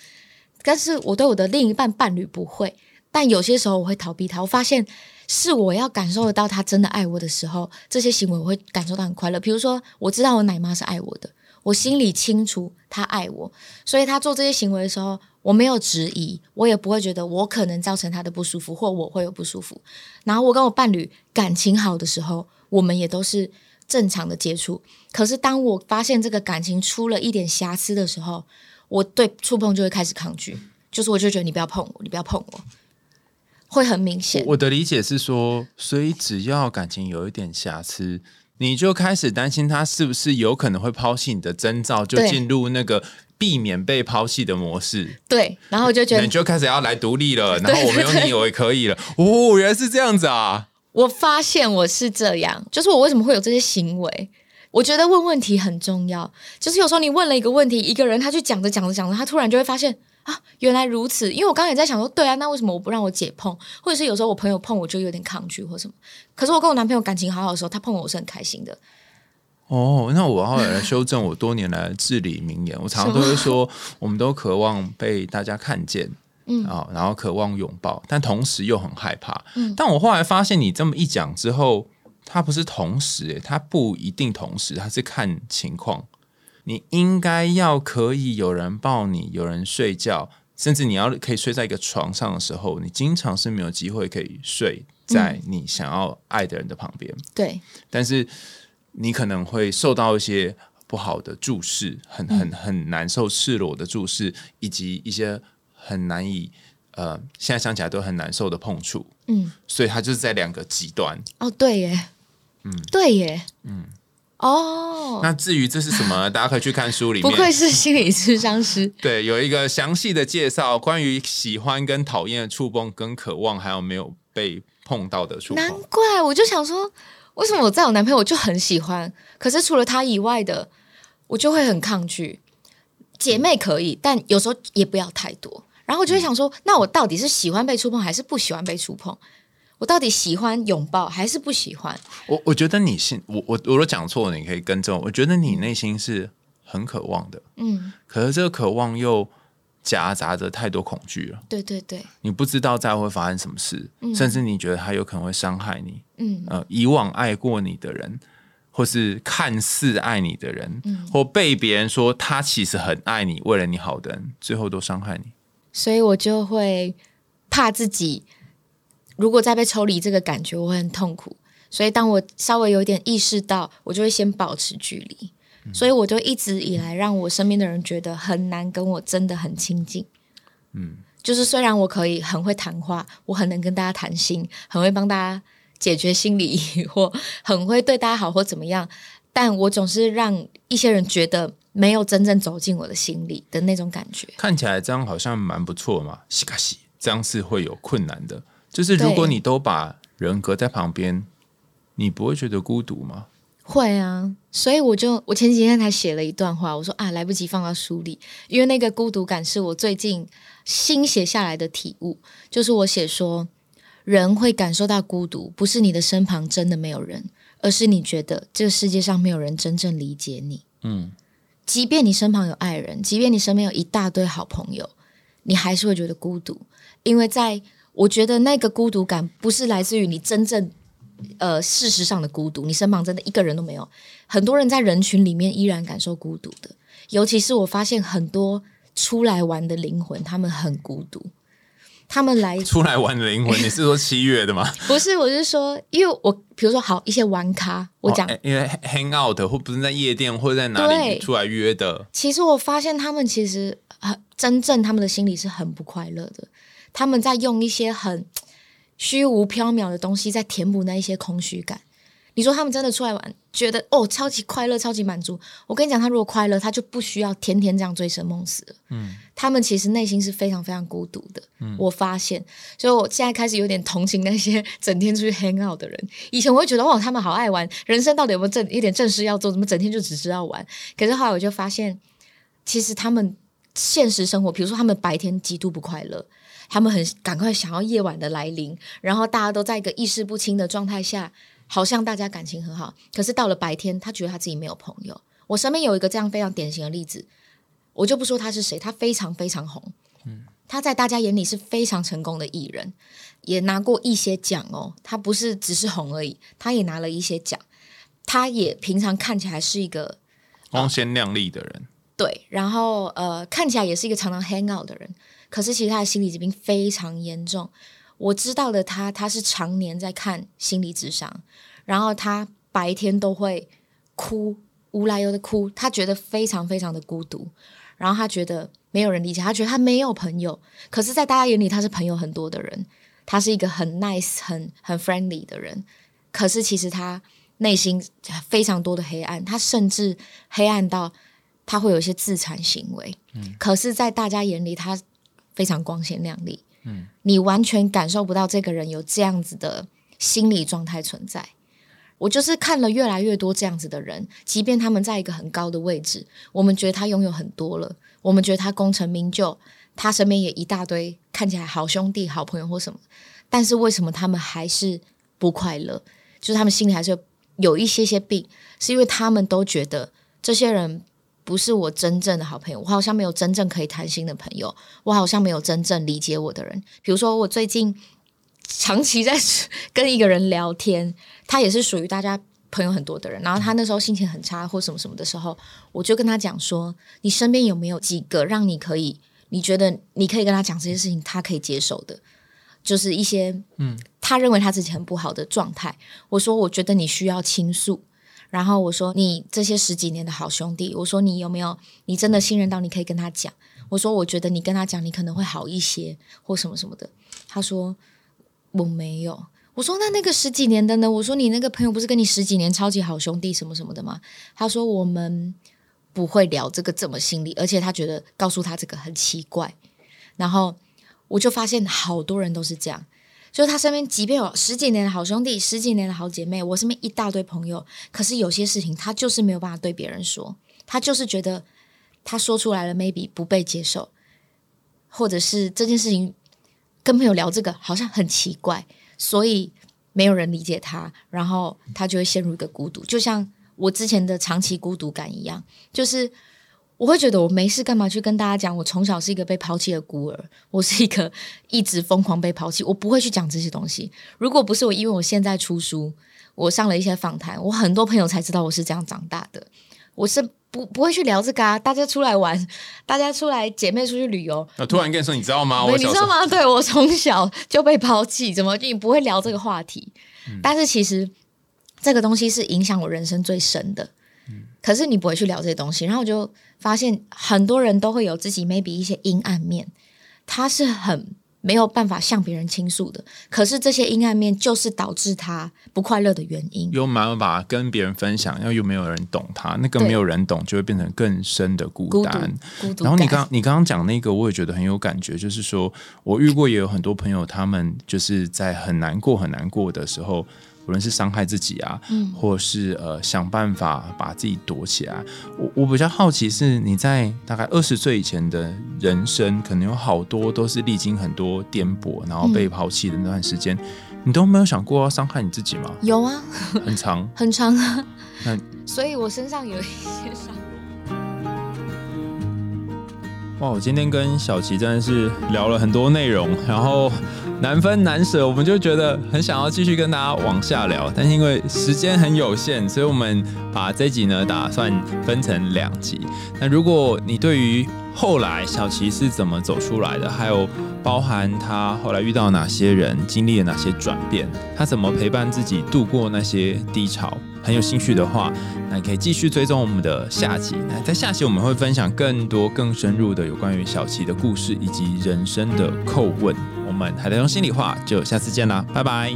C: 但是我对我的另一半伴侣不会，但有些时候我会逃避他。我发现是我要感受得到他真的爱我的时候，这些行为我会感受到很快乐。比如说，我知道我奶妈是爱我的，我心里清楚她爱我，所以她做这些行为的时候，我没有质疑，我也不会觉得我可能造成她的不舒服，或我会有不舒服。然后我跟我伴侣感情好的时候，我们也都是正常的接触。可是当我发现这个感情出了一点瑕疵的时候，我对触碰就会开始抗拒，就是我就觉得你不要碰我，你不要碰我，会很明显。
D: 我的理解是说，所以只要感情有一点瑕疵，你就开始担心他是不是有可能会抛弃你的征兆，就进入那个避免被抛弃的模式，
C: 对，然后我就觉得
D: 你就开始要来独立了。然后我没有你，我也可以了。哦，原来是这样子啊！
C: 我发现我是这样，就是我为什么会有这些行为？我觉得问问题很重要，就是有时候你问了一个问题，一个人他去讲着讲着讲着，他突然就会发现啊，原来如此。因为我刚刚也在想说，对啊，那为什么我不让我姐碰，或者是有时候我朋友碰我就有点抗拒或什么？可是我跟我男朋友感情好好的时候，他碰我我是很开心的。
D: 哦，那我要来修正我多年来的至理名言。我常常都会说，我们都渴望被大家看见，嗯啊、然后渴望拥抱，但同时又很害怕。嗯，但我后来发现，你这么一讲之后，它不是同时，诶，它不一定同时，它是看情况。你应该要可以有人抱你，有人睡觉，甚至你要可以睡在一个床上的时候，你经常是没有机会可以睡在你想要爱的人的旁边。
C: 对，
D: 但是你可能会受到一些不好的注视，很很很难受、赤裸的注视，以及一些很难以呃，现在想起来都很难受的碰触，
C: 嗯，
D: 所以他就是在两个极端。
C: 哦，对耶，嗯，对耶，嗯，哦，
D: 那至于这是什么，大家可以去看书里面。
C: 不愧是心理咨商师，
D: 对，有一个详细的介绍，关于喜欢跟讨厌的触碰跟渴望，还有没有被碰到的触碰。
C: 难怪我就想说，为什么我在我男朋友我就很喜欢，可是除了他以外的，我就会很抗拒。姐妹可以，但有时候也不要太多。然后我就会想说，那我到底是喜欢被触碰，还是不喜欢被触碰？我到底喜欢拥抱，还是不喜欢？
D: 我我觉得你心，我我我都讲错了，你可以更正。我觉得你内心是很渴望的，
C: 嗯，
D: 可是这个渴望又夹杂着太多恐惧了。
C: 对对对，
D: 你不知道再会发生什么事，甚至你觉得他有可能会伤害你。
C: 嗯
D: 呃，以往爱过你的人，或是看似爱你的人，或被别人说他其实很爱你，为了你好的人，最后都伤害你。
C: 所以我就会怕自己，如果再被抽离这个感觉，我会很痛苦。所以当我稍微有点意识到，我就会先保持距离。所以我就一直以来让我身边的人觉得很难跟我真的很亲近。
D: 嗯，
C: 就是虽然我可以很会谈话，我很能跟大家谈心，很会帮大家解决心理疑惑，很会对大家好或怎么样，但我总是让一些人觉得没有真正走进我的心里的那种感觉。
D: 看起来这样好像蛮不错嘛，西卡西，这样是会有困难的。就是如果你都把人隔在旁边，你不会觉得孤独吗？
C: 会啊，所以我就我前几天才写了一段话，我说啊，来不及放到书里，因为那个孤独感是我最近新写下来的体悟，就是我写说，人会感受到孤独，不是你的身旁真的没有人，而是你觉得这个世界上没有人真正理解你。
D: 嗯，
C: 即便你身旁有爱人，即便你身边有一大堆好朋友，你还是会觉得孤独，因为在我觉得那个孤独感不是来自于你真正呃事实上的孤独，你身旁真的一个人都没有。很多人在人群里面依然感受孤独的，尤其是我发现很多出来玩的灵魂，他们很孤独。他们来
D: 出来玩的灵魂，你是说七月的吗？
C: 不是，我是说，因为我比如说好一些玩咖，我讲、
D: 哦因为 hang out 或不是在夜店或者在哪里出来约的，
C: 其实我发现他们其实很真正他们的心里是很不快乐的，他们在用一些很 虚无缥缈的东西在填补那一些空虚感。你说他们真的出来玩，觉得哦超级快乐、超级满足。我跟你讲，他如果快乐，他就不需要天天这样醉生梦死了。
D: 嗯，
C: 他们其实内心是非常非常孤独的。我发现，所以我现在开始有点同情那些整天出去 hang out 的人。以前我会觉得哇，他们好爱玩，人生到底有没有正一点正事要做？怎么整天就只知道玩？可是后来我就发现，其实他们现实生活，比如说他们白天极度不快乐，他们很赶快想要夜晚的来临，然后大家都在一个意识不清的状态下，好像大家感情很好，可是到了白天，他觉得他自己没有朋友。我身边有一个这样非常典型的例子，我就不说他是谁，他非常非常红，嗯他在大家眼里是非常成功的艺人，也拿过一些奖哦。他不是只是红而已，他也拿了一些奖。他也平常看起来是一个
D: 光鲜亮丽的人，
C: 对，然后呃，看起来也是一个常常 hang out 的人，可是其实他的心理疾病非常严重。我知道的他，他是常年在看心理智商，然后他白天都会哭，无来由的哭，他觉得非常非常的孤独，然后他觉得没有人理解，他觉得他没有朋友，可是，在大家眼里他是朋友很多的人，他是一个很 nice、很很 friendly 的人，可是其实他内心非常多的黑暗，他甚至黑暗到他会有一些自残行为。嗯，可是，在大家眼里，他非常光鲜亮丽。嗯，你完全感受不到这个人有这样子的心理状态存在。我就是看了越来越多这样子的人，即便他们在一个很高的位置，我们觉得他拥有很多了，我们觉得他功成名就，他身边也一大堆看起来好兄弟、好朋友或什么，但是为什么他们还是不快乐？就是他们心里还是有有一些些病，是因为他们都觉得这些人不是我真正的好朋友，我好像没有真正可以谈心的朋友，我好像没有真正理解我的人。比如说，我最近长期在跟一个人聊天，他也是属于大家朋友很多的人，然后他那时候心情很差或什么什么的时候，我就跟他讲说：“你身边有没有几个让你可以，你觉得你可以跟他讲这些事情，他可以接受的？”就是一些嗯，他认为他自己很不好的状态。我说，我觉得你需要倾诉。然后我说你这些十几年的好兄弟，我说你有没有你真的信任到你可以跟他讲？我说我觉得你跟他讲，你可能会好一些，或什么什么的。他说我没有。我说那那个十几年的呢？我说你那个朋友不是跟你十几年超级好兄弟什么什么的吗？他说我们不会聊这个这么心里，而且他觉得告诉他这个很奇怪。然后我就发现好多人都是这样。就是他身边，即便有十几年的好兄弟、十几年的好姐妹，我身边一大堆朋友，可是有些事情他就是没有办法对别人说，他就是觉得他说出来了，maybe 不被接受，或者是这件事情跟朋友聊这个好像很奇怪，所以没有人理解他，然后他就会陷入一个孤独，就像我之前的长期孤独感一样，就是。我会觉得我没事干嘛去跟大家讲？我从小是一个被抛弃的孤儿，我是一个一直疯狂被抛弃。我不会去讲这些东西。如果不是我，因为我现在出书，我上了一些访谈，我很多朋友才知道我是这样长大的。我是不不会去聊这个啊！大家出来玩，大家出来姐妹出去旅游。
D: 那突然跟你说，你知道吗？我
C: 你知道吗？对我从小就被抛弃，怎么你不会聊这个话题？但是其实这个东西是影响我人生最深的。可是你不会去聊这些东西，然后我就发现很多人都会有自己 maybe 一些阴暗面，他是很没有办法向别人倾诉的。可是这些阴暗面就是导致他不快乐的原因。
D: 有没有办法跟别人分享，又又没有人懂他，那个没有人懂就会变成更深的孤单。然后你刚你刚刚讲那个，我也觉得很有感觉，就是说我遇过也有很多朋友，他们就是在很难过很难过的时候。无论是伤害自己啊，嗯，或是呃想办法把自己躲起来，我我比较好奇是你在大概二十岁以前的人生，可能有好多都是历经很多颠簸，然后被抛弃的那段时间，你都没有想过要伤害你自己吗？
C: 有啊，
D: 很长
C: 很长啊，所以我身上有一些伤。
D: 哇，我今天跟小琪真的是聊了很多内容，然后。难分难舍，我们就觉得很想要继续跟大家往下聊，但是因为时间很有限，所以我们把这集呢打算分成两集。那如果你对于后来小琪是怎么走出来的，还有包含他后来遇到哪些人，经历了哪些转变，他怎么陪伴自己度过那些低潮，很有兴趣的话，那你可以继续追踪我们的下集。那在下集我们会分享更多更深入的有关于小琪的故事以及人生的叩问。我们还在用心里话，就下次见啦，拜拜。